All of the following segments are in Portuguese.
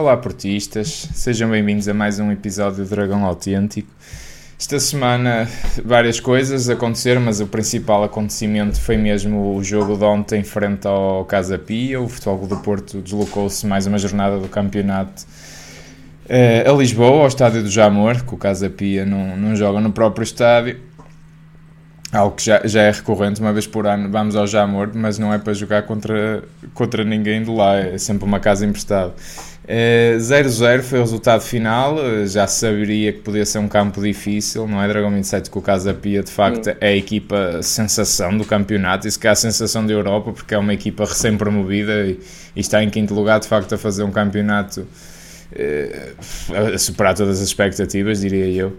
Olá, portistas, sejam bem-vindos a mais um episódio do Dragão Autêntico. Esta semana várias coisas aconteceram, mas o principal acontecimento foi mesmo o jogo de ontem frente ao Casa Pia. O Futebol do Porto deslocou-se mais uma jornada do campeonato eh, a Lisboa, ao estádio do Jamor, que o Casa Pia não, não joga no próprio estádio. Algo que já, já é recorrente, uma vez por ano vamos ao Jamor, mas não é para jogar contra, contra ninguém de lá, é sempre uma casa emprestada. 0-0 eh, foi o resultado final. Eh, já saberia que podia ser um campo difícil, não é? Dragão 27 com o Casa Pia, de facto, Sim. é a equipa sensação do campeonato. Isso que é a sensação da Europa, porque é uma equipa recém-promovida e, e, está em quinto lugar, de facto, a fazer um campeonato eh, a superar todas as expectativas, diria eu.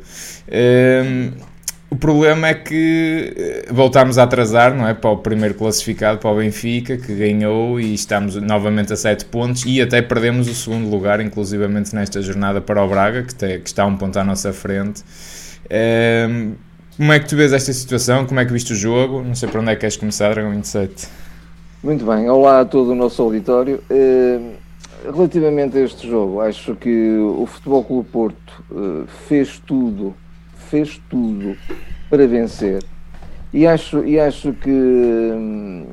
O problema é que eh, voltámos a atrasar, não é? Para o primeiro classificado, para o Benfica, que ganhou e estamos novamente a 7 pontos e até perdemos o segundo lugar, inclusivamente nesta jornada para o Braga, que, tem, que está um ponto à nossa frente. Um, ehm, como é que tu vês esta situação? Como é que viste o jogo? Não sei para onde é que queres começar, Dragão 27. Muito bem, olá a todo o nosso auditório. Uh, relativamente a este jogo, acho que o Futebol Clube Porto uh, fez tudo fez tudo para vencer. E acho, e acho que, hum,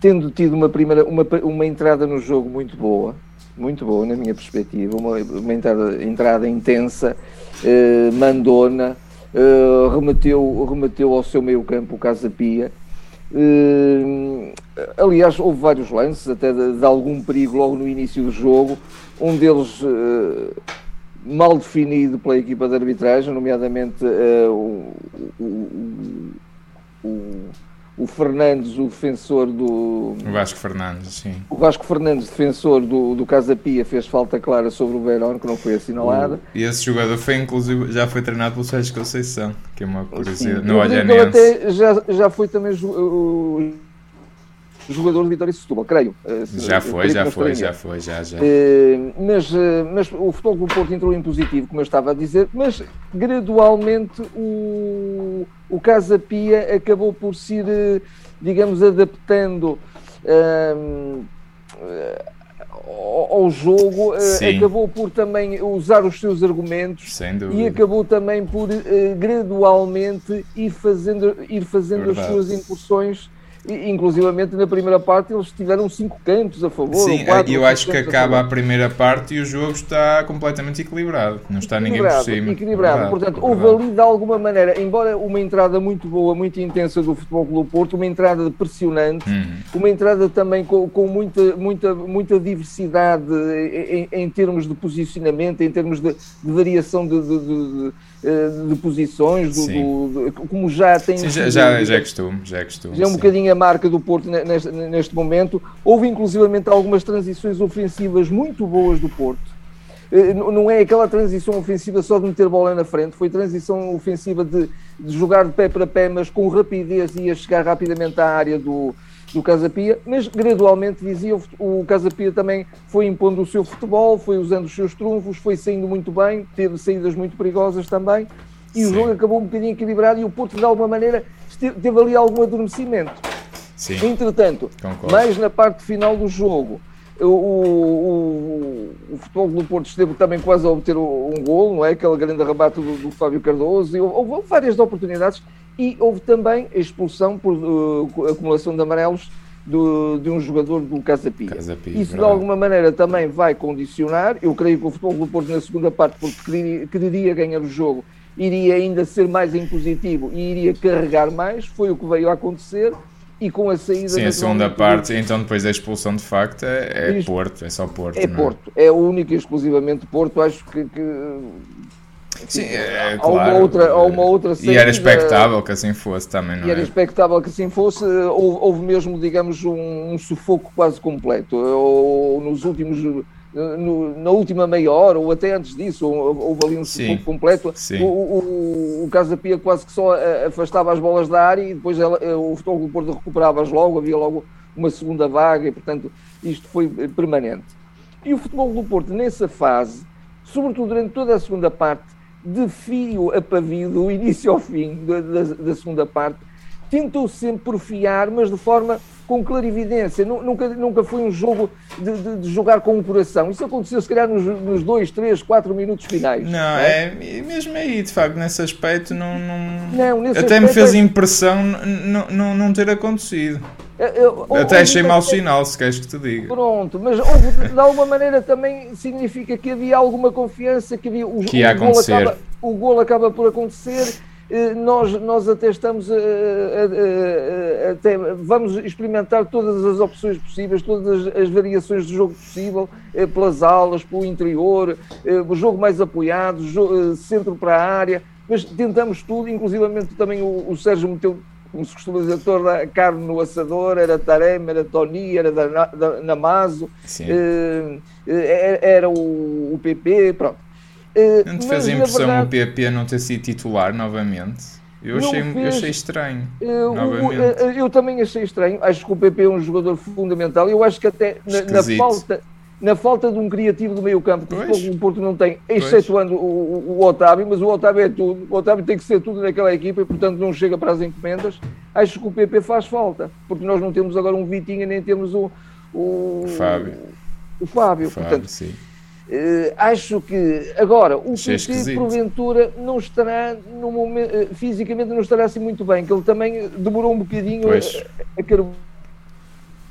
tendo tido uma, primeira, uma, uma entrada no jogo muito boa, muito boa na minha perspectiva, uma, uma entrada, entrada intensa, eh, mandona, eh, remeteu, remeteu ao seu meio campo o Casa Pia. Eh, aliás, houve vários lances, até de, de, algum perigo logo no início do jogo. Um deles eh, mal definido pela equipa de arbitragem, nomeadamente uh, o, o, o, o, Fernandes, o defensor do. O Vasco Fernandes, sim. O Vasco Fernandes, defensor do, do Casa Pia, fez falta clara sobre o Verón, que não foi assinalada. E esse jogador foi, inclusive, já foi treinado pelo Sérgio Conceição, que é uma curiosidade. No Olhanense. Já, já foi também o jogador de Vitória e Setúbal, creio. Eh, já foi, já foi, já foi, já, já. Eh, mas, eh, mas o futebol do Porto entrou em positivo, como eu estava a dizer, mas gradualmente o, o Casa Pia acabou por se ir, digamos, adaptando um, ao jogo, Sim. acabou por também usar os seus argumentos e acabou também por gradualmente ir fazendo, ir fazendo as suas incursões inclusivamente na primeira parte eles tiveram cinco cantos a favor. Sim, quatro, eu acho que acaba a, a, primeira parte e o jogo está completamente equilibrado, não está ninguém por cima. Equilibrado, verdade, portanto, houve ali de alguma maneira, embora uma entrada muito boa, muito intensa do Futebol Clube Porto, uma entrada pressionante, uhum. uma entrada também com, com, muita, muita, muita diversidade em, em, termos de posicionamento, em termos de, de variação de, de, de de posições, do, do, do, como já tem. Sim, já, já, já é costume, já é costume. Já é um sim. bocadinho a marca do Porto neste, neste momento. Houve inclusivamente algumas transições ofensivas muito boas do Porto. Eh, não é aquela transição ofensiva só de meter bola na frente, foi transição ofensiva de, de jogar de pé para pé, mas com rapidez e a chegar rapidamente à área do, do Casa Pia, mas gradualmente dizia o Casa Pia também foi impondo o seu futebol, foi usando os seus trunfos, foi saindo muito bem, teve saídas muito perigosas também, e Sim. o jogo acabou um bocadinho equilibrado e o Porto de alguma maneira teve ali algum adormecimento. Sim. Entretanto, Concordo. mais na parte final do jogo, o, o, o, futebol do Porto esteve também quase a obter um gol, não é? Aquele grande arrebate do, do Fábio Cardoso, e houve, houve várias oportunidades e houve também a expulsão por uh, acumulação de amarelos do, de um jogador do Casa Pia. Casa Pia Isso de alguma maneira também vai condicionar. Eu creio que o Futebol do Porto na segunda parte, porque queria, queria ganhar o jogo, iria ainda ser mais impositivo e iria carregar mais. Foi o que veio a acontecer. E com a saída. Sim, a segunda parte, então depois da expulsão de facto é, é Porto, é só Porto. É, é Porto, é o único e exclusivamente Porto. Acho que, que Sim, é, há claro. Uma outra, há uma outra saída, e era expectável que assim fosse também, não e era é? expectável que assim fosse. Houve, houve mesmo, digamos, um, um, sufoco quase completo. Ou, nos últimos. No, na última meia hora, ou até antes disso, houve ali um sufoco Sim. completo. Sim. O, o, o Casa Pia quase que só afastava as bolas da área e depois ela, o Futebol do Porto recuperava-as logo, havia logo uma segunda vaga e, portanto, isto foi permanente. E o Futebol do Porto, nessa fase, sobretudo durante toda a segunda parte, de fio a pavio, do início ao fim da, da, da segunda parte, tentou sempre porfiar, mas de forma com clarividência. Nunca, nunca foi um jogo de, de, de jogar com o coração. Isso aconteceu, se calhar, nos, nos dois, três, quatro minutos finais. Não, não é? é? mesmo aí, de facto, nesse aspecto, não. não... não até me fez é... impressão não, não, não ter acontecido. Eu, Até achei mau sinal, se queres que te diga. Pronto, mas houve, de alguma maneira também significa que havia alguma confiança, que havia o, que ia o, acontecer. Gol acaba, o gol acaba por acontecer eh, nós, nós até estamos a, a, a, até vamos experimentar todas as opções possíveis, todas as, as variações de jogo possível, eh, pelas alas, pelo interior, eh, o jogo mais apoiado, jogo, centro para a área, mas tentamos tudo, inclusivamente também o, o Sérgio meteu, como se costuma dizer, toda a carne no assador, era Tarem, era Tony, era da, da, Namazo, era o, o PP, pronto. Uh, não te fez a impressão verdade, o PP não ter sido titular novamente? Eu achei, fez, eu achei estranho. Uh, novamente. Uh, eu também achei estranho. Acho que o PP é um jogador fundamental. Eu acho que até na, na falta, na falta de um criativo do meio campo, que pois. o Porto não tem, excetuando o, o, Otávio, mas o Otávio é tudo. O Otávio tem que ser tudo naquela equipa e, portanto, não chega para as encomendas. Acho que o PP faz falta, porque nós não temos agora um Vitinha, nem temos o, o Fábio. O Fábio, Fábio portanto. Sim Uh, acho que agora o PT porventura não estará no momento, uh, fisicamente não estará assim muito bem, que ele também demorou um bocadinho a, a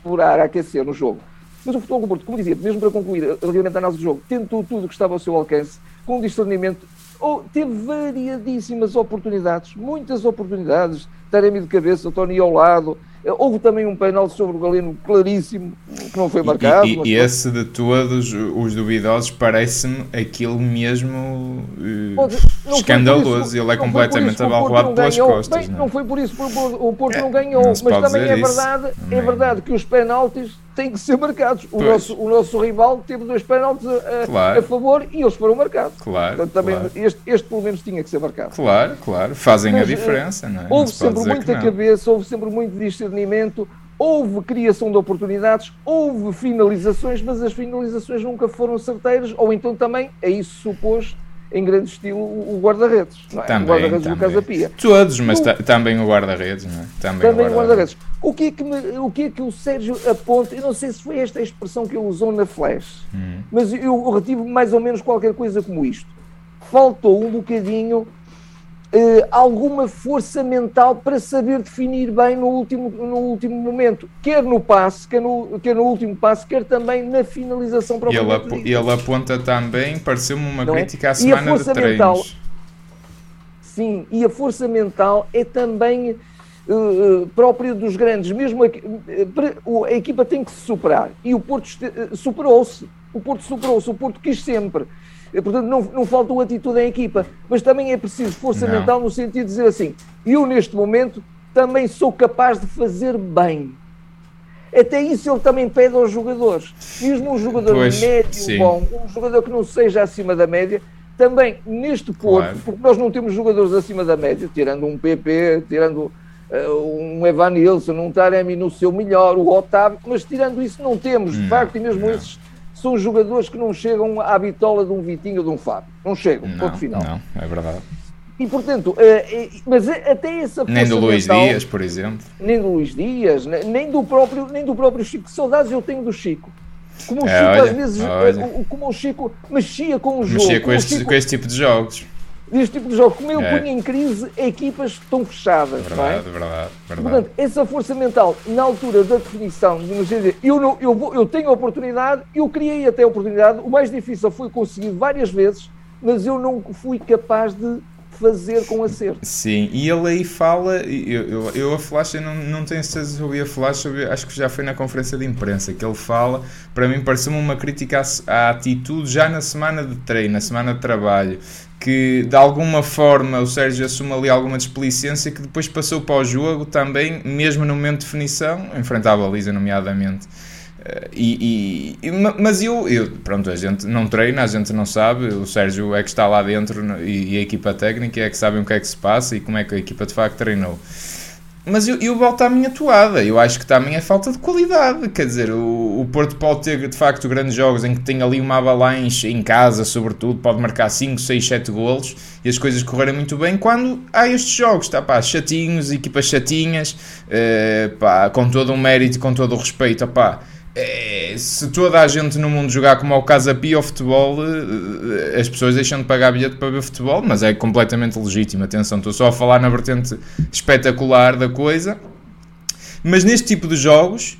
carburar, a aquecer no jogo. Mas o futebol do Porto, como dizia, mesmo para concluir relativamente à análise do jogo, tentou tudo o que estava ao seu alcance, com discernimento, ou teve variadíssimas oportunidades, muitas oportunidades, Taremi de cabeça, Tony ao lado, Houve também um penal sobre o Galeno claríssimo, que não foi marcado. E, e, e esse de todos os duvidosos parece-me aquilo mesmo uh, escandaloso. Isso, Ele é completamente abalroado pelas costas. Bem, não. não foi por isso que o Porto é, não ganhou, não mas também é verdade, é verdade que os penaltis têm que ser marcados. O, nosso, o nosso rival teve dois penaltis a, claro. a favor e eles foram marcados. Claro. Portanto, também claro. Este, este pelo menos tinha que ser marcado. Claro, claro. Fazem mas, a diferença, não é? Houve sempre muita cabeça, houve sempre muito discernimento, houve criação de oportunidades, houve finalizações, mas as finalizações nunca foram certeiras, ou então também, é isso supôs, em grande estilo o guarda-redes. É? O guarda-redes do Casa Pia. Todos, mas o, também o guarda-redes, não é? Também, também o guarda-redes. O, que é que o que é que o Sérgio aponta? Eu não sei se foi esta a expressão que ele usou na Flash, hum. mas eu retive mais ou menos qualquer coisa como isto. Faltou um bocadinho Uh, alguma força mental para saber definir bem no último, no último momento, quer no passe, quer no, quer no último passe, quer também na finalização para ele, ap ele aponta também, pareceu-me uma Não é? crítica é? à semana de treinos. Mental, sim, e a força mental é também uh, própria dos grandes, mesmo a, uh, a, equipa tem que se superar, e o Porto superou-se, o Porto superou-se, o Porto quis sempre Portanto, não, não falta uma atitude em equipa, mas também é preciso força não. mental no sentido de dizer assim: eu neste momento também sou capaz de fazer bem. Até isso ele também pede aos jogadores. Mesmo um jogador pois, médio sim. bom, um jogador que não seja acima da média, também neste Porto, claro. porque nós não temos jogadores acima da média, tirando um PP, tirando uh, um Evanilson, um Taremi no seu melhor, o Otávio, mas tirando isso não temos, de facto, e mesmo não. esses são jogadores que não chegam à bitola de um Vitinho ou de um Fábio. Não chegam, não, ponto final. Não, é verdade. E portanto, uh, mas até essa Nem do Luís mental, Dias, por exemplo. Nem do Luís Dias, nem do próprio, nem do próprio Chico. Que saudades eu tenho do Chico. Como o é, Chico, olha, às vezes, olha. como o Chico mexia com o jogo. Mexia com este, Chico, com este tipo de jogos deste tipo de jogo. Como ele é. punha em crise, equipas estão fechadas. Verdade, é? verdade, verdade. Portanto, essa força mental, na altura da definição, de dizer, eu, não, eu, vou, eu tenho a oportunidade, eu criei até a oportunidade, o mais difícil foi conseguir várias vezes, mas eu não fui capaz de fazer com acerto. Sim, e ele aí fala, eu, eu, eu a Flash, eu não, não tenho certeza se ouvi a Flash, acho que já foi na conferência de imprensa que ele fala, para mim pareceu-me uma crítica à, à, atitude já na semana de treino, na semana de trabalho, que de alguma forma o Sérgio assume ali alguma desplicência que depois passou para o jogo também, mesmo no momento de definição, enfrentava a baliza nomeadamente. E, e, mas eu, eu, pronto, a gente não treina, a gente não sabe, o Sérgio é que está lá dentro e, e, a equipa técnica é que sabem o que é que se passa e como é que a equipa de facto treinou. mas eu, eu volto à minha toada. Eu acho que também é falta de qualidade. Quer dizer, o, o Porto pode ter de facto grandes jogos em que tem ali uma avalanche em casa, sobretudo, pode marcar 5, 6, 7 golos e as coisas correrem muito bem. Quando há estes jogos, tá, pá, chatinhos, equipas chatinhas, uh, pá, com todo o mérito e com todo o respeito, pá é, se toda a gente no mundo jogar como ao Casa Pia ao futebol, eh, as pessoas deixam de pagar bilhete para ver futebol, mas é completamente legítimo. Atenção, estou só a falar na vertente espetacular da coisa. Mas neste tipo de jogos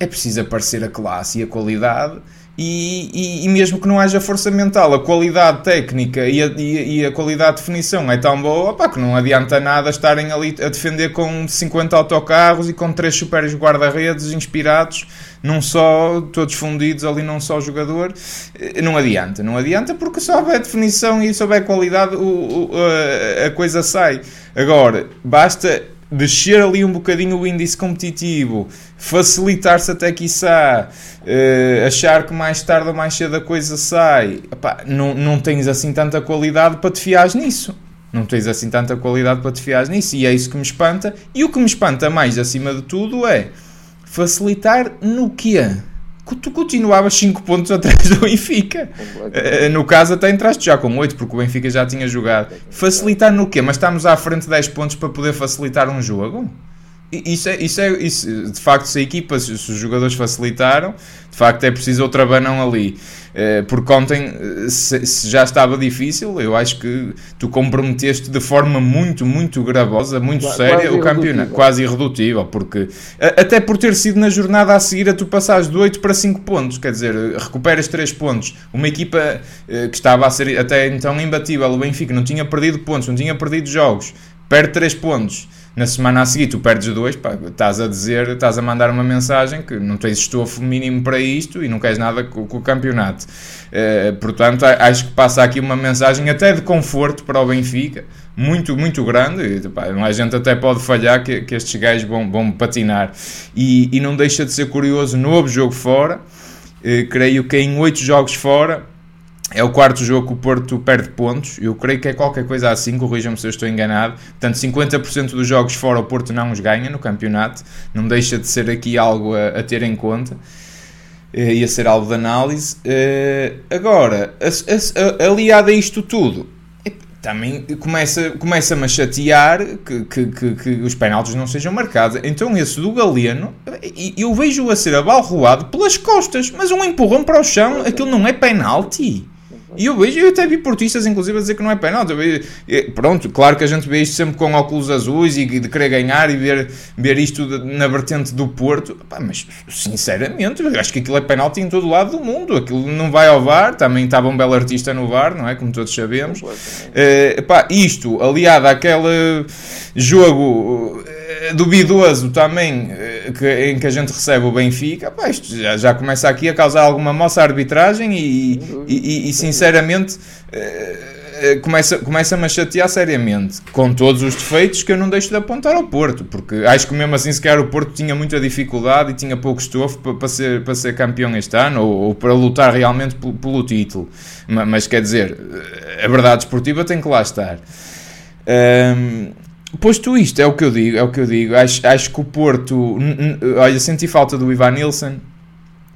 é preciso aparecer a classe e a qualidade e, e, e, mesmo que não haja força mental, a qualidade técnica e a, e, a qualidade de definição é tão boa opa, que não adianta nada estarem ali a defender com 50 autocarros e com 3 super guarda-redes inspirados num só, todos fundidos ali num só jogador. Eh, não adianta, não adianta porque se houver definição e se houver qualidade, o, o, a, a coisa sai. Agora, basta descer ali um bocadinho o índice competitivo, facilitar-se até quiçá, uh, achar que mais tarde ou mais cedo a coisa sai, Epá, não, não tens assim tanta qualidade para te fiares nisso. Não tens assim tanta qualidade para te fiares nisso e é isso que me espanta. E o que me espanta mais acima de tudo é facilitar no quê? Tu continuavas 5 pontos atrás do Benfica. Uh, no caso, até entraste já com 8, porque o Benfica já tinha jogado. Facilitar no quê? Mas estamos à frente de 10 pontos para poder facilitar um jogo? Isso é, isso é isso, de facto, se a equipa, se os jogadores facilitaram, de facto é preciso outra banão ali. Eh, porque ontem, eh, se, se, já estava difícil, eu acho que tu comprometeste de forma muito, muito gravosa, muito séria o campeonato, quase irredutível, porque até por ter sido na jornada a seguir a tu passares de 8 para 5 pontos, quer dizer, recuperas 3 pontos. Uma equipa eh, que estava a ser até então imbatível, o Benfica não tinha perdido pontos, não tinha perdido jogos, perde 3 pontos na semana a seguir tu perdes dois, pá, estás a dizer, estás a mandar uma mensagem que não tens estofo mínimo para isto e não queres nada com, com o campeonato. Uh, portanto, acho que passa aqui uma mensagem até de conforto para o Benfica, muito, muito grande. E, pá, a gente até pode falhar que, que estes gajos vão, vão patinar. E, e não deixa de ser curioso, novo jogo fora. Uh, creio que em oito jogos fora é o quarto jogo que o Porto perde pontos. Eu creio que é qualquer coisa assim, corrijam-me se eu estou enganado. Portanto, 50% dos jogos fora o Porto não os ganha no campeonato. Não deixa de ser aqui algo a, a ter em conta eh, e a ser algo de análise. Uh, agora, aliado a isto tudo, também começa-me começa a chatear que, que, que, que, os penaltis não sejam marcados. Então, esse do Galeno, eu vejo-o a ser abalroado pelas costas, mas um empurrão para o chão, aquilo não é penalti. E eu vejo, eu até vi portistas inclusive a dizer que não é penalti. Pronto, claro que a gente vê isto sempre com óculos azuis e de querer ganhar e ver, ver isto na vertente do Porto. Pá, mas sinceramente, eu acho que aquilo é penalti em todo o lado do mundo. Aquilo não vai ao VAR, também estava um belo artista no VAR, não é? Como todos sabemos. Uh, pá, isto aliado àquele jogo eh, duvidoso também eh, que, em que a gente recebe o Benfica, pá, isto já, já começa aqui a causar alguma moça arbitragem e, e, e, sinceramente uh, começa, começa-me a chatear seriamente, com todos os defeitos que eu não deixo de apontar ao Porto, porque acho que mesmo assim sequer o Porto tinha muita dificuldade e tinha pouco estofo para, para, ser, para ser campeão este ano ou, ou para lutar realmente pelo, pelo título. Mas, mas, quer dizer, a verdade esportiva tem que lá estar. Um, Posto isto, é o que eu digo, é o que eu digo. Acho, acho que o Porto, olha, senti falta do Ivan Nilsson.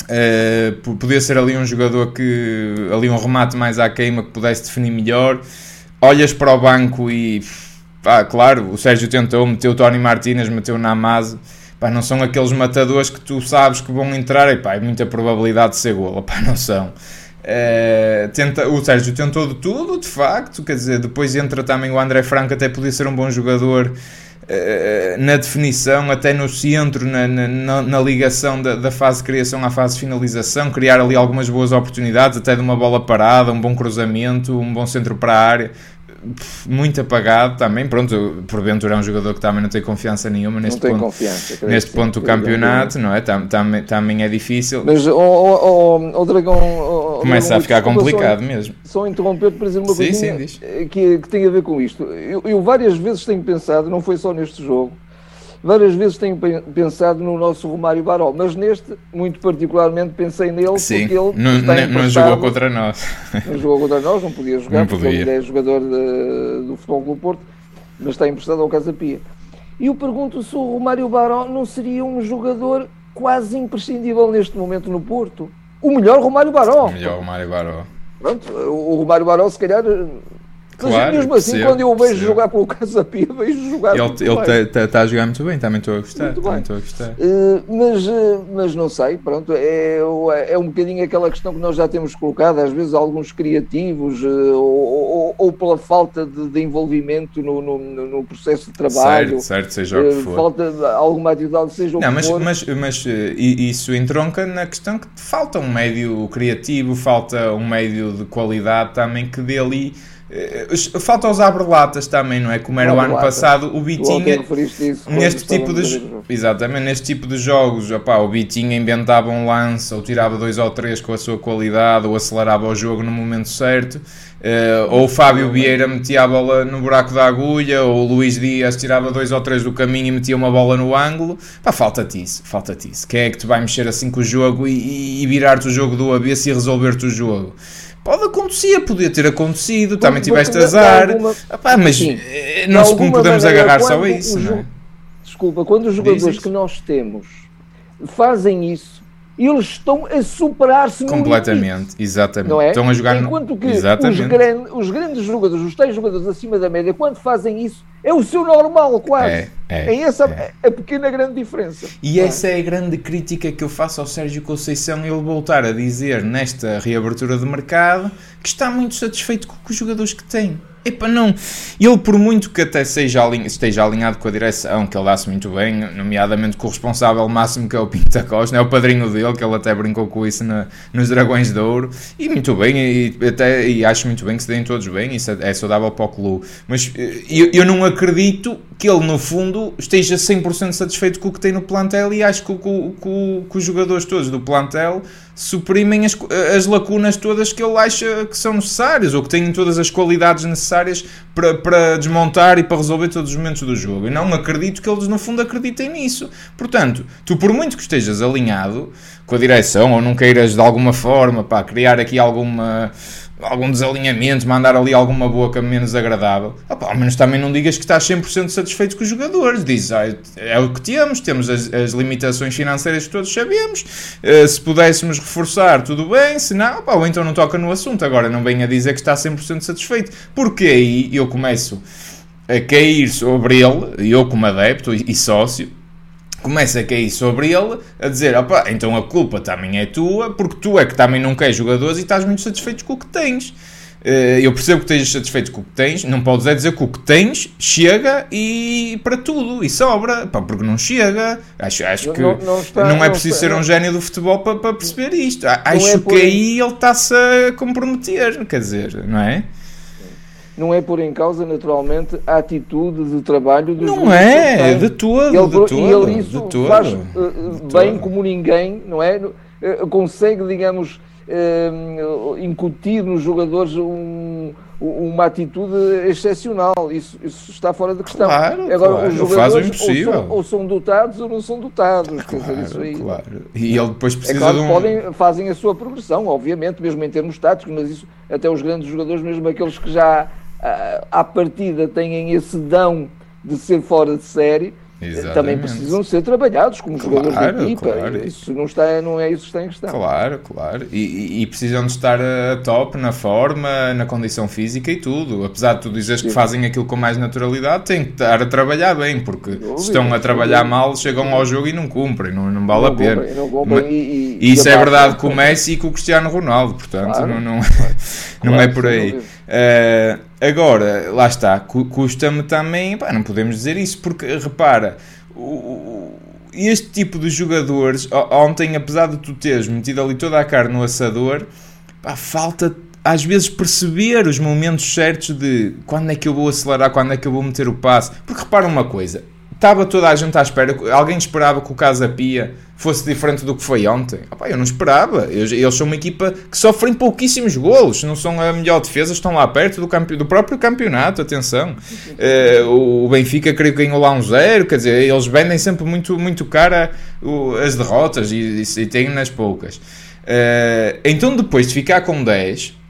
Uh, podia ser ali um jogador que ali um remate mais à queima que pudesse definir melhor. Olhas para o banco e pá, claro, o Sérgio tentou, meteu o Tony Martínez, meteu o Namazo. Pá, não são aqueles matadores que tu sabes que vão entrar e pá, é muita probabilidade de ser gol. Pá, não são. Uh, tenta, o Sérgio tentou de tudo, de facto, quer dizer, depois entra também o André Franco, até podia ser um bom jogador uh, na definição, até no centro, na, na, na ligação da, da, fase de criação à fase de finalização, criar ali algumas boas oportunidades, até de uma bola parada, um bom cruzamento, um bom centro para a área muito apagado também. Pronto, porventura é um jogador que também não tem confiança nenhuma neste ponto, neste ponto do campeonato, não é? Tam, tam, também é difícil. Mas o, o, o, Dragão. Começa Dragão, a ficar complicado só, mesmo. Só interromper para dizer uma coisa que, que tem a ver com isto. Eu, eu várias vezes tenho pensado, não foi só neste jogo Várias vezes tenho pensado no nosso Romário Barol, mas neste, muito particularmente, pensei nele Sim, porque ele não, não, não jogou contra nós. Não jogou contra nós, não podia jogar, não porque podia. ele é jogador de, do Futebol Clube Porto, mas está emprestado ao Casa Pia. E eu pergunto se o Romário Baró não seria um jogador quase imprescindível neste momento no Porto. O melhor Romário Baró. O melhor Romário Baró. Pronto, o Romário Baró, se calhar, mas claro, mesmo assim, percebo, quando eu o vejo percebo. jogar pelo Casa Pia, vejo jogar Ele está tá, tá a jogar muito bem, também estou a gostar. Também estou a gostar. Uh, mas, uh, mas não sei, pronto, é, é um bocadinho aquela questão que nós já temos colocado, às vezes alguns criativos, uh, ou, ou, ou, pela falta de, de envolvimento no, no, no, processo de trabalho. Certo, certo, seja o que for. Falta de alguma atividade, seja não, o que mas, for. Mas, mas isso entronca na questão que falta um médio criativo, falta um médio de qualidade também que dê ali falta os abre-latas também, não é? Como era o ano passado, o Bitinha. Neste tipo de. Exatamente, neste tipo de jogos, opá, o Bitinha inventava um lance, ou tirava dois ou três com a sua qualidade, ou acelerava o jogo no momento certo. Uh, ou o Fábio Vieira metia a bola no buraco da agulha, ou o Luís Dias tirava dois ou três do caminho e metia uma bola no ângulo. Pá, falta-te isso, falta-te isso. Quem é que te vai mexer assim com o jogo e, e virar-te o jogo do avesso e resolver-te o jogo? Pode acontecer, podia ter acontecido, também tiveste azar. Alguma... Epá, mas sim, eh, não, se, podemos agarrar só a isso. Não Desculpa, quando os jogadores que nós temos fazem isso, eles estão a superar-se completamente, exatamente. É? Estão a jogar Enquanto que os, gran... os, grandes jogadores, os três jogadores acima da média, quando fazem isso, é o seu normal, quase. É, é, é essa é. a pequena grande diferença. E é? essa é a grande crítica que eu faço ao Sérgio Conceição, ele voltar a dizer nesta reabertura de mercado que está muito satisfeito com os jogadores que tem. Epa, não. Ele, por muito que até seja alinh esteja alinhado com a direção, que ele dá-se muito bem, nomeadamente com o responsável máximo que é o Pinta Costa, é o padrinho dele, que ele até brincou com isso na, nos Dragões de Ouro, e muito bem, e, até, e acho muito bem que se deem todos bem, isso é, é saudável para o clube. Mas eh, eu, eu não acredito que ele, no fundo, esteja 100% satisfeito com o que tem no plantel, e acho que, que, que, que os jogadores todos do plantel suprimem as, as lacunas todas que ele acha que são necessárias ou que têm todas as qualidades necessárias para, para desmontar e para resolver todos os momentos do jogo. E não acredito que eles, no fundo, acreditem nisso. Portanto, tu, por muito que estejas alinhado com a direção ou não queiras de alguma forma pá, criar aqui alguma algum desalinhamento, mandar ali alguma boca menos agradável, opa, ao menos também não digas que estás 100% satisfeito com os jogadores. Diz, ah, é o que temos, temos as, as limitações financeiras que todos sabemos. Uh, se pudéssemos reforçar, tudo bem, se não, opa, ou então não toca no assunto. Agora não venha dizer que está 100% satisfeito, porque aí eu começo a cair sobre ele, eu como adepto e sócio começa a cair sobre ele, a dizer, opa, então a culpa também é tua, porque tu é que também não queres jogadores e estás muito satisfeito com o que tens. Eh, eu percebo que estejas satisfeito com o que tens, não podes é dizer que o que tens chega e para tudo e sobra, pá, porque não chega. Acho, acho que não, não, está, não é preciso está, ser um gênio do futebol para, para perceber isto. Acho é que aí ele está-se a comprometer, quer dizer, não é? Não é por em causa, naturalmente, a atitude de trabalho dos Não é, de todo, ele, de todo. E ele isso todo, faz uh, bem todo. como ninguém, não é? Uh, consegue, digamos, incutir nos jogadores um, uma atitude excepcional. Isso, isso, está fora de questão. Claro, Agora, claro. os jogadores ou são, ou são, dotados ou não são dotados. Claro, quer dizer, isso aí, claro. E ele depois precisa é claro de um... podem, fazem a sua progressão, obviamente, mesmo em termos táticos, mas isso até os grandes jogadores, mesmo aqueles que já à partida têm esse dão de ser fora de série, Exatamente. também precisam ser trabalhados como claro, jogadores da equipa. Claro. Isso não, está, não é isso que está em questão. Claro, claro. E, e, precisam de estar a top na forma, na condição física e tudo. Apesar de tu dizeres que fazem aquilo com mais naturalidade, têm que estar a trabalhar bem, porque se estão a trabalhar mal, chegam ao jogo e não cumprem, não, não vale não a pena. Mas, e, e, isso é verdade com o Messi e com o Cristiano Ronaldo, portanto, claro, não, não, não é por aí. Uh, agora, lá está, custa-me também, pá, não podemos dizer isso, porque repara, este tipo de jogadores, ontem, apesar de tu teres metido ali toda a carne no assador, pá, falta às vezes perceber os momentos certos de quando é que eu vou acelerar, quando é que eu vou meter o passe. Porque repara uma coisa, estava toda a gente à espera, alguém esperava que o Casa Pia fosse diferente do que foi ontem. Opa, eu não esperava. eles são uma equipa que sofrem pouquíssimos golos, não são a melhor defesa, estão lá perto do, campe, do próprio campeonato. Atenção, uh, o Benfica creio que ganhou lá um zero. Quer dizer, eles vendem sempre muito, muito cara as derrotas e, e, e têm nas poucas. Uh, então, depois de ficar com 10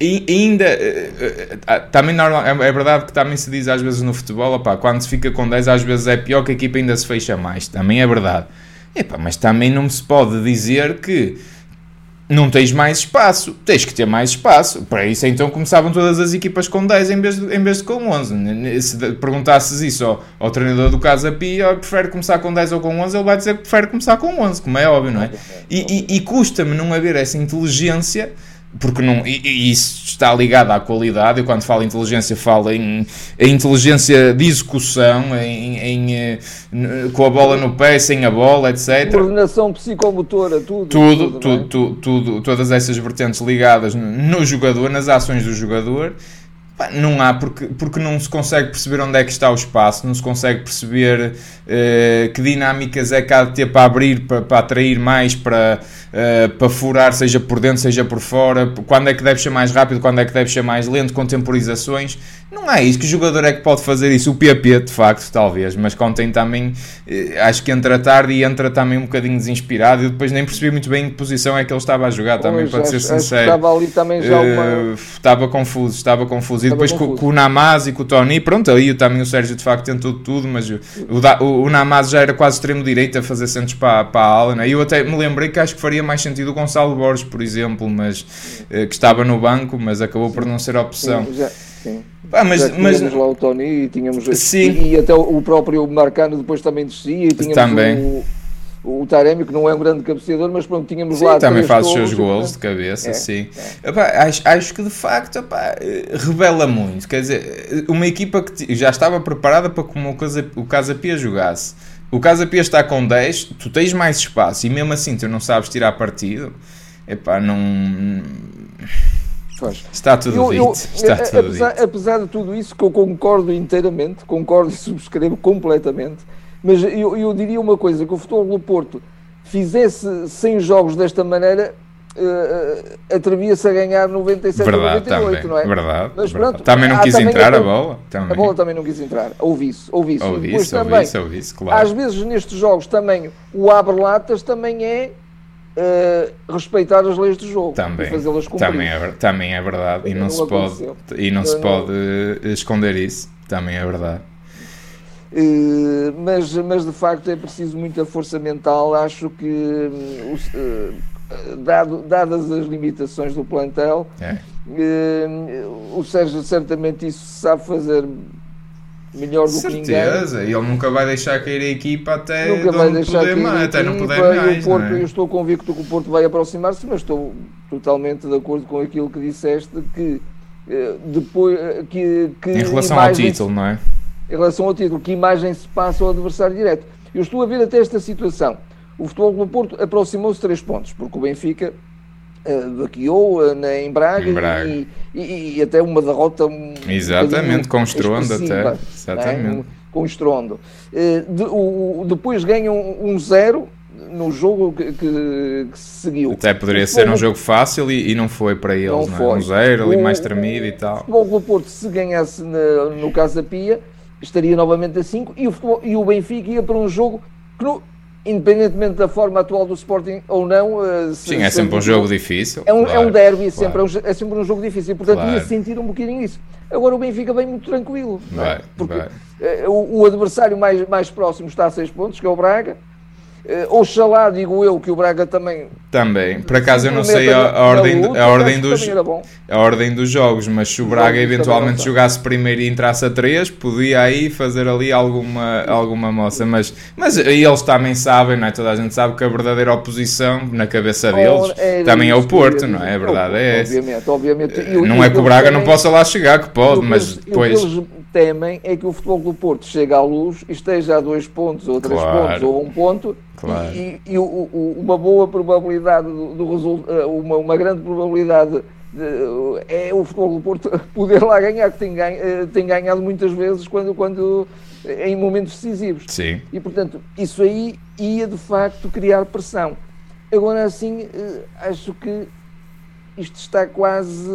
e ainda uh, também normal, é, é, verdade que também se diz às vezes no futebol, opá, quando se fica com 10 às vezes é pior que a equipa ainda se fecha mais, também é verdade. Epá, mas também não se pode dizer que não tens mais espaço, tens que ter mais espaço. Para isso então começavam todas as equipas com 10 em vez de, em vez de com 11. Se perguntasses isso ao, ao treinador do Casa Pia, prefere começar com 10 ou com 11, ele vai dizer que prefere começar com 11, como é óbvio, não é? E, e, e custa-me não haver essa inteligência porque não, e, e, isso está ligado à qualidade. Eu, quando falo inteligência, falo em, em inteligência de execução, em, em, eh, com a bola no pé, sem a bola, etc. Coordenação psicomotora, tudo. Tudo, tudo, tudo, é? tudo, tudo, todas essas vertentes ligadas no jogador, nas ações do jogador não há, porque, porque não se consegue perceber onde é que está o espaço, não se consegue perceber uh, que dinâmicas é que há de ter para abrir, para, para atrair mais, para, uh, para furar, seja por dentro, seja por fora, quando é que deve ser mais rápido, quando é que deve ser mais lento, contemporizações. Não é isso. Que jogador é que pode fazer isso? O PP, de facto, talvez, mas contém também, uh, acho que entra tarde e entra também um bocadinho desinspirado. e depois nem percebi muito bem em que posição é que ele estava a jogar, também, para ser sincero. Estava ali também já uma... Estava confuso, estava confuso depois com, com, o Namaz e com o Tony, pronto, aí também o Sérgio de facto tentou tudo, mas o, o, o Namaz já era quase extremo direito a fazer centros para, para a ala, né? eu até me lembrei que acho que faria mais sentido o Gonçalo Borges, por exemplo, mas eh, que estava no banco, mas acabou por não ser opção. Sim, sim. Ah, mas, mas lá o Tony e tínhamos sim. E, e, até o próprio Marcano depois também descia e tínhamos também. o o Taremi, que não é um grande cabeceador, mas pronto, tínhamos sim, lá. também faz os seus gols de cabeça, é, sim. É. Epá, acho, acho que de facto epá, revela muito. Quer dizer, uma equipa que já estava preparada para como o Casa Pia jogasse. O Casa Pia está com 10, tu tens mais espaço e mesmo assim tu não sabes tirar partido. Epá, não. Está tudo eu, dito. Eu, está tudo apesar, dito. apesar de tudo isso, que eu concordo inteiramente, concordo e subscrevo completamente mas eu, eu diria uma coisa: que o Futebol do Porto fizesse 100 jogos desta maneira, uh, atrevia-se a ganhar 97 verdade, 98, também, não é? Verdade. Mas verdade. pronto, também não quis também entrar a, bola. Também. A bola também não quis entrar. Ouvi isso. Ouvi isso. Ouvi isso, também, isso, ouvi isso, claro. Às vezes nestes jogos também o abre-latas também é Uh, respeitar as leis do jogo também, e fazê-las cumprir. Também é, também é verdade e não, não se pode e não, se pode esconder isso. Também é verdade. Uh, mas, mas de facto é preciso muita força mental. Acho que, uh, dado, dadas as limitações do plantel, é. uh, o Sérgio certamente isso sabe fazer melhor do Certeza. que ninguém. Certeza, ele nunca vai deixar cair a equipa até nunca vai deixar poder mais, até não poder mais. Porto, é? Eu estou convicto que o Porto vai aproximar-se, mas estou totalmente de acordo com aquilo que disseste que depois que, que em relação ao título, não é? em relação ao título, que imagem se passa ao adversário direto. Eu estou a ver até esta situação. O Futebol do Porto aproximou-se três pontos, porque o Benfica uh, vaqueou uh, em, Braga em Braga, e, e, e, até uma derrota um Exatamente, com estrondo até. É? Exatamente. com estrondo. Uh, de, o, depois ganham um zero no jogo que, que, que seguiu. Até poderia ser um jogo fácil e, e, não foi para eles, não, não é? Foi. Um zero ali mais tremido e tal. O Futebol do Porto, se ganhasse na, no Casa Pia, estaria novamente a 5 e o, e o Benfica ia para um jogo que, no, independentemente da forma atual do Sporting ou não. Eh, se, Sim, é sempre um jogo difícil. É um, claro, é um derby, é sempre, claro. é, sempre um jogo difícil, portanto claro. ia sentir um bocadinho isso. Agora o Benfica vem muito tranquilo, é? vai, porque vai. Eh, o, o, adversário mais, mais próximo está a 6 pontos, que é o Braga oxalá, digo eu, que o Braga também. Também, por acaso eu não sei a, a ordem, luta, a, ordem dos, a ordem dos jogos, mas se o Braga eventualmente jogasse primeiro e entrasse a 3, podia aí fazer ali alguma, alguma moça. Mas, mas eles também sabem, não é? Toda a gente sabe que a verdadeira oposição na cabeça deles também é o Porto, não é? A verdade é essa. Obviamente, obviamente. Eh, não é que o Braga não possa lá chegar, que pode, mas depois temem é que o Futebol do Porto chegue à luz e esteja a dois pontos, ou três claro. pontos, ou um ponto, claro. e, e, e, uma boa probabilidade do, do resultado, eh, uma, uma grande probabilidade de, é o Futebol do Porto poder lá ganhar, que tem, ganho, eh, tem ganhado muitas vezes quando, quando em momentos decisivos. Sim. E portanto, isso aí ia de facto criar pressão. Agora assim, eh, acho que isto está quase,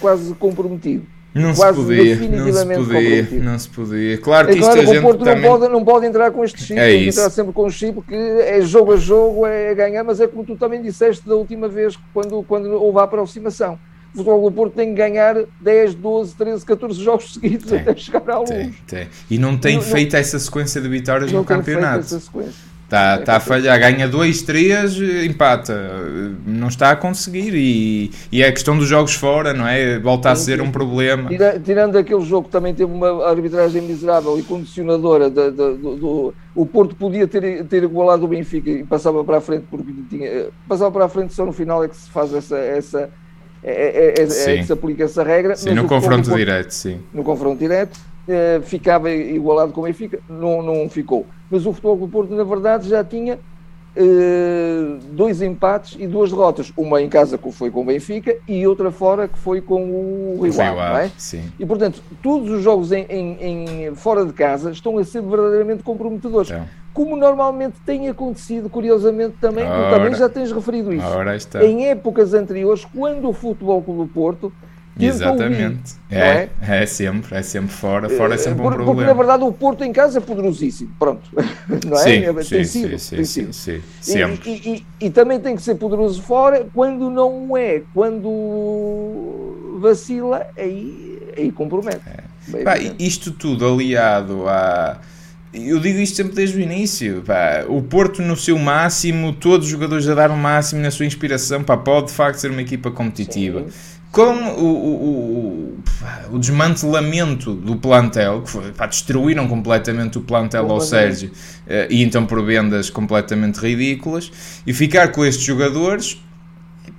quase comprometido. Não se podia, não se podia, não se podia. Claro que é claro, isto a gente o Porto também... não, pode, não pode entrar com este chip, é tem que entrar sempre com o chip, porque é jogo a jogo, é ganhar, mas é como tu também disseste da última vez, quando, quando houve a aproximação. o Futebol do Porto tem que ganhar 10, 12, 13, 14 jogos seguidos tem, até chegar à luz. Tem, tem. E não tem não, feito não, essa sequência de vitórias no campeonato. Está, está a falhar, ganha 2, 3, empata. Não está a conseguir. E, e é a questão dos jogos fora, não é? Volta a ser um problema. Tira, tirando aquele jogo que também teve uma arbitragem miserável e condicionadora, de, de, do, do, o Porto podia ter, ter igualado o Benfica e passava para a frente, porque tinha, passava para a frente só no final é que se faz essa. essa é, é, é, é que se aplica essa regra. Sim, no confronto Porto, direto, sim. No confronto direto, eh, ficava igualado com o Benfica, não, não ficou mas o Futebol do Porto, na verdade, já tinha uh, dois empates e duas derrotas. Uma em casa que foi com o Benfica e outra fora que foi com o rival. É? E, portanto, todos os jogos em, em, em, fora de casa estão a ser verdadeiramente comprometedores. Então. Como normalmente tem acontecido, curiosamente também, ora, também já tens referido isso. Em épocas anteriores, quando o Futebol do Porto Exatamente. É, é, é? sempre, é sempre fora. Fora é sempre um problema. Porque na verdade o Porto em casa é poderosíssimo. Pronto. Não é? Sim, tem sim, sido, sim, sim, sim, sempre. E, e, e, e, também tem que ser poderoso fora quando não é. Quando vacila, aí, aí compromete. É. Pá, isto tudo aliado a. Eu digo isto sempre desde o início. Pá. O Porto, no seu máximo, todos os jogadores a dar o máximo na sua inspiração, pá, pode de facto ser uma equipa competitiva. Sim com o, o, o, desmantelamento do plantel, que foi, pá, destruíram completamente o plantel ao Sérgio, uh, e então por vendas completamente ridículas, e ficar com estes jogadores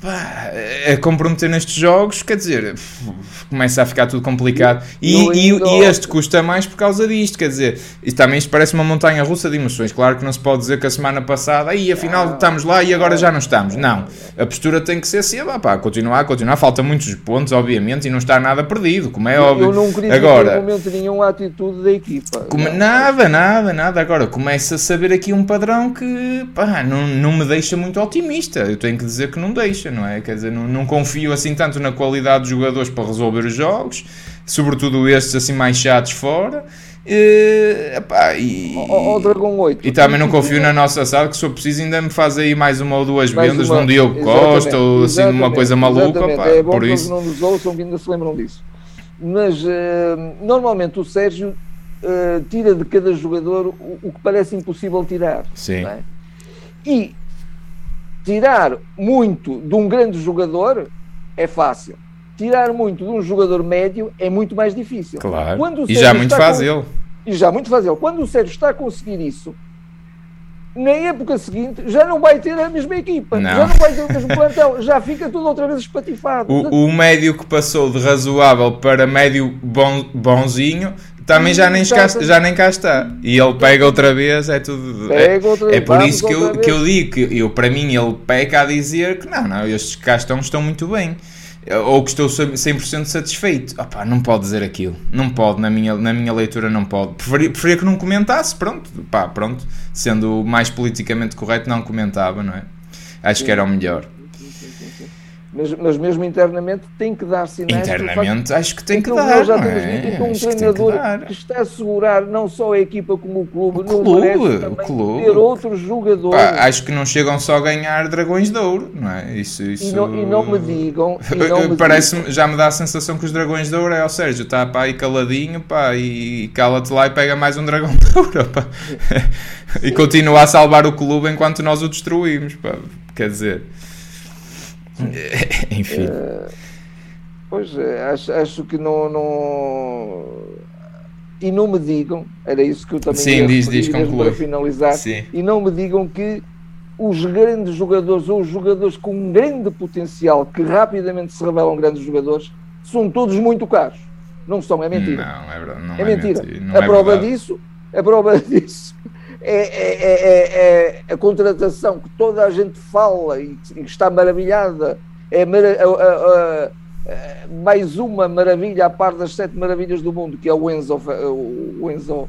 pá, a comprometer nestes jogos, quer dizer, começa a ficar tudo complicado. E, e, e, este custa mais por causa disto, quer dizer, isto também isto parece uma montanha russa de emoções. Claro que não se pode dizer que a semana passada, aí afinal estamos lá e agora já não estamos. Não, a postura tem que ser assim, pá, continuar, continuar. Falta muitos pontos, obviamente, e não está nada perdido, como é óbvio. Eu não queria agora, momento nenhum a atitude da equipa. Como, nada, nada, nada. Agora começa a saber aqui um padrão que pá, não, não me deixa muito otimista. Eu tenho que dizer que não deixa não é? Quer dizer, não, não confio assim tanto na qualidade dos jogadores para resolver os jogos, sobretudo estes assim mais chatos fora. E, epá, e, o, Dragon 8. E também não confio na nossa sala que se for preciso ainda me faz aí mais uma ou duas mais vendas uma, num Diogo Costa ou assim uma coisa maluca. é bom por isso. não nos ouçam que ainda se lembram disso. Mas uh, normalmente o Sérgio uh, tira de cada jogador o, o, que parece impossível tirar. Sim. É? E tirar muito de um grande jogador é fácil. Tirar muito de um jogador médio é muito mais difícil. Claro. e já muito faz ele. E já muito faz ele. Quando o Sérgio está a conseguir isso, na época seguinte já não vai ter a mesma equipa, não. já não vai ter o mesmo plantel, já fica tudo outra vez espatifado. O, o médio que passou de razoável para médio bon, bonzinho também já nem, cá, já nem cá está. E ele pega outra vez, é tudo. É, é por isso que eu, que eu digo que eu, para mim ele peca a dizer que não, não, estes cá estão, estão muito bem. Ou que estou 100% satisfeito. Opa, não pode dizer aquilo. Não pode, na minha, na minha leitura não pode. Preferia, preferia que não comentasse, pronto. Pá, pronto. Sendo mais politicamente correto, não comentava, não é? Acho que era o melhor. Mas, mas mesmo internamente tem que dar sinais. Internamente acho que tem que então, dar. Já temos é? dito um treinador que, que, está a segurar não só a equipa como o clube, o clube, o clube. ter outros jogadores. Pá, acho que não chegam só a ganhar dragões de ouro, não é? Isso, isso... E, não, e não me digam. Parece já me dá a sensação que os dragões de ouro é o Sérgio, está pá, aí caladinho pá, e cala-te lá e pega mais um dragão de ouro pá. e continua a salvar o clube enquanto nós o destruímos. Pá. Quer dizer. Enfim. Uh, pois, eh, acho, acho que não, não. E não me digam, era isso que eu também Sim, diz, diz, para finalizar, Sim. e não me digam que os grandes jogadores ou os jogadores com um grande potencial que rapidamente se revelam grandes jogadores são todos muito caros. Não são, é mentira. Não, é, verdade, não é, é mentira. mentira. a é prova verdade. disso, a prova disso é, é, é, é, a contratação que toda a gente fala e, está maravilhada, é a, a, a, mais uma maravilha a par das sete maravilhas do mundo, que é o Enzo, o Enzo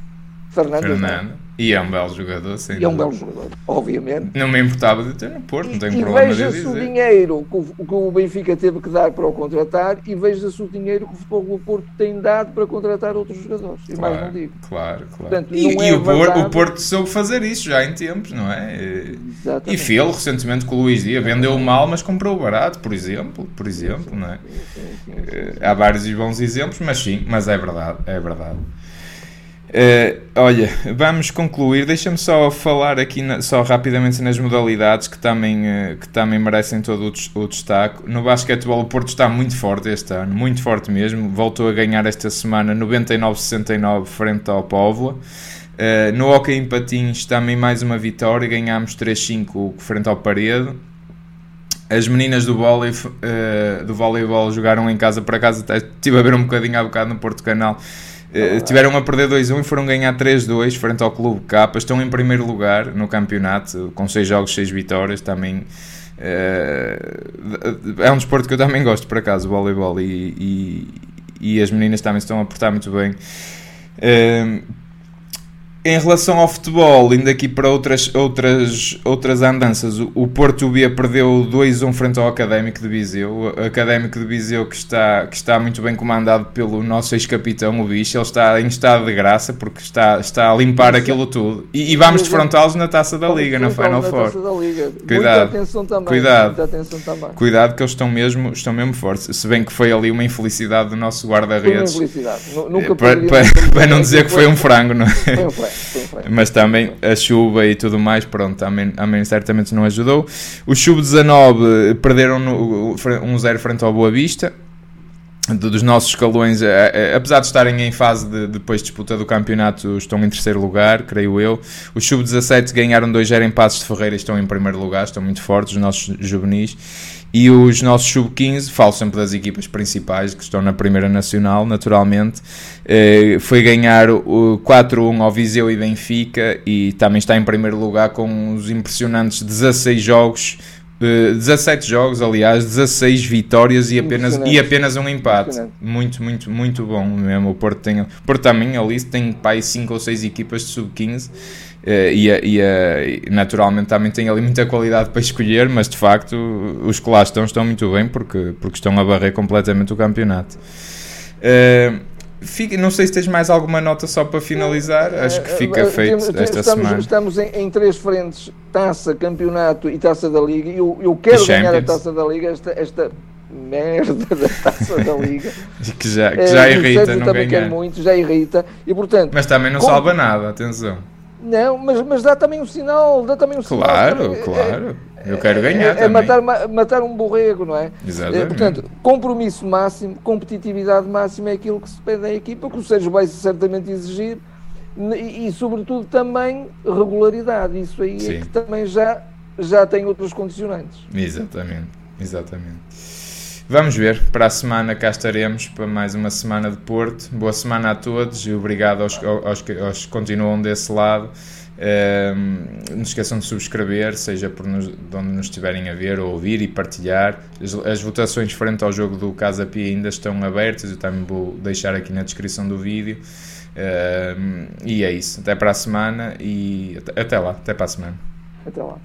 Fernandes. Fernando. E é um belo jogador, sim. E é um belo jogador, obviamente. Não me importava de ter no Porto, não tenho e problema de dizer. veja-se o dinheiro que o, que o Benfica teve que dar para o contratar e veja-se o dinheiro que o Futebol do Porto tem dado para contratar outros jogadores. E claro, mais não digo. Claro, claro. Portanto, e, é e o, Porto, o, Porto, soube fazer isso já em tempos, não é? Exatamente. E fez recentemente com o Luís Dias, vendeu mal, mas comprou barato, por exemplo, por exemplo, não é? Há vários bons exemplos, mas sim, mas é verdade, é verdade. Uh, olha, vamos concluir. Deixa-me só falar aqui na, só rapidamente nas modalidades que também, uh, que também merecem todo o, o, destaque. No basquetebol, o Porto está muito forte este ano, muito forte mesmo. Voltou a ganhar esta semana 99-69 frente ao Póvoa. Uh, no hockey em patins também mais uma vitória, ganhámos 3-5 frente ao Paredo. As meninas do, vôlei, do voleibol jogaram em casa para casa, estive a ver um bocadinho há bocado no Porto Canal Uh, tiveram a perder 2-1 e foram ganhar 3-2 frente ao Clube K. Estão em primeiro lugar no campeonato, com 6 jogos, 6 vitórias. Também uh, é um desporto que eu também gosto, por acaso, o voleibol. E, e, e, as meninas também estão a portar muito bem. Uh, em relação ao futebol, indo aqui para outras, outras, outras andanças, o Porto B perdeu 2-1 frente ao Académico de Viseu. O Académico de Viseu que está, que está muito bem comandado pelo nosso ex-capitão, o Bicho. Ele está em estado de graça porque está, está a limpar Isso. aquilo tudo. E, e vamos defrontá-los na Taça da Liga, na Final Four. Cuidado. Também. Cuidado. atenção também. Cuidado que eles estão mesmo, estão mesmo fortes. Se bem que foi ali uma infelicidade do nosso guarda-redes. Uma infelicidade. Nunca para, para, para não dizer que foi um frango, não é? Foi um frango. Mas também a chuva e tudo mais, pronto, também, também certamente não ajudou. O Sub-19 perderam no, 1-0 frente ao Boa Vista dos nossos escalões, apesar de estarem em fase de depois de disputa do campeonato, estão em terceiro lugar, creio eu. Os sub-17 ganharam 2-0 em Passos de Ferreira e estão em primeiro lugar, estão muito fortes, os nossos juvenis. E os nossos sub-15, falo sempre das equipas principais que estão na Primeira Nacional, naturalmente, eh, foi ganhar o 4-1 ao Viseu e Benfica e também está em primeiro lugar com os impressionantes 16 jogos 17 eh, jogos, aliás, 16 vitórias e apenas, e apenas um empate. Muito, muito, muito bom mesmo. O Porto, tem, Porto também ali tem pai 5 ou 6 equipas de sub-15 eh, e, e, e, naturalmente também tem ali muita qualidade para escolher, mas de facto os que lá estão estão muito bem porque, porque estão a barrer completamente o campeonato. Uh, Fica, não sei se tens mais alguma nota só para finalizar. Acho que fica feito esta estamos, semana. Estamos em, em, três frentes: taça, campeonato e taça da Liga. Eu, eu quero ganhar a taça da Liga. Esta, esta merda da taça da Liga. que já, que já uh, irrita, não também ganhar. quero muito, já irrita. E, portanto, mas também não salva nada, atenção. Não, mas, mas dá também um sinal, dá também um claro, sinal. Claro, claro. Eu quero ganhar é, é matar, matar um borrego, não é? Exatamente. É, portanto, compromisso máximo, competitividade máxima é aquilo que se pede à equipa, que o Sérgio vai certamente exigir e, e sobretudo também regularidade. Isso aí é Sim. é que também já, já tem outros condicionantes. Exatamente, exatamente. Vamos ver, para a semana cá estaremos para mais uma semana de Porto. Boa semana a todos e obrigado aos, aos, aos que continuam desse lado. Um, não se esqueçam de subscrever, seja por nos, de onde nos estiverem a ver ou ouvir e partilhar. As, as, votações frente ao jogo do Casa Pia ainda estão abertas, eu também vou deixar aqui na descrição do vídeo. Um, e é isso, até para a semana e até, até lá, até para a semana. Até lá.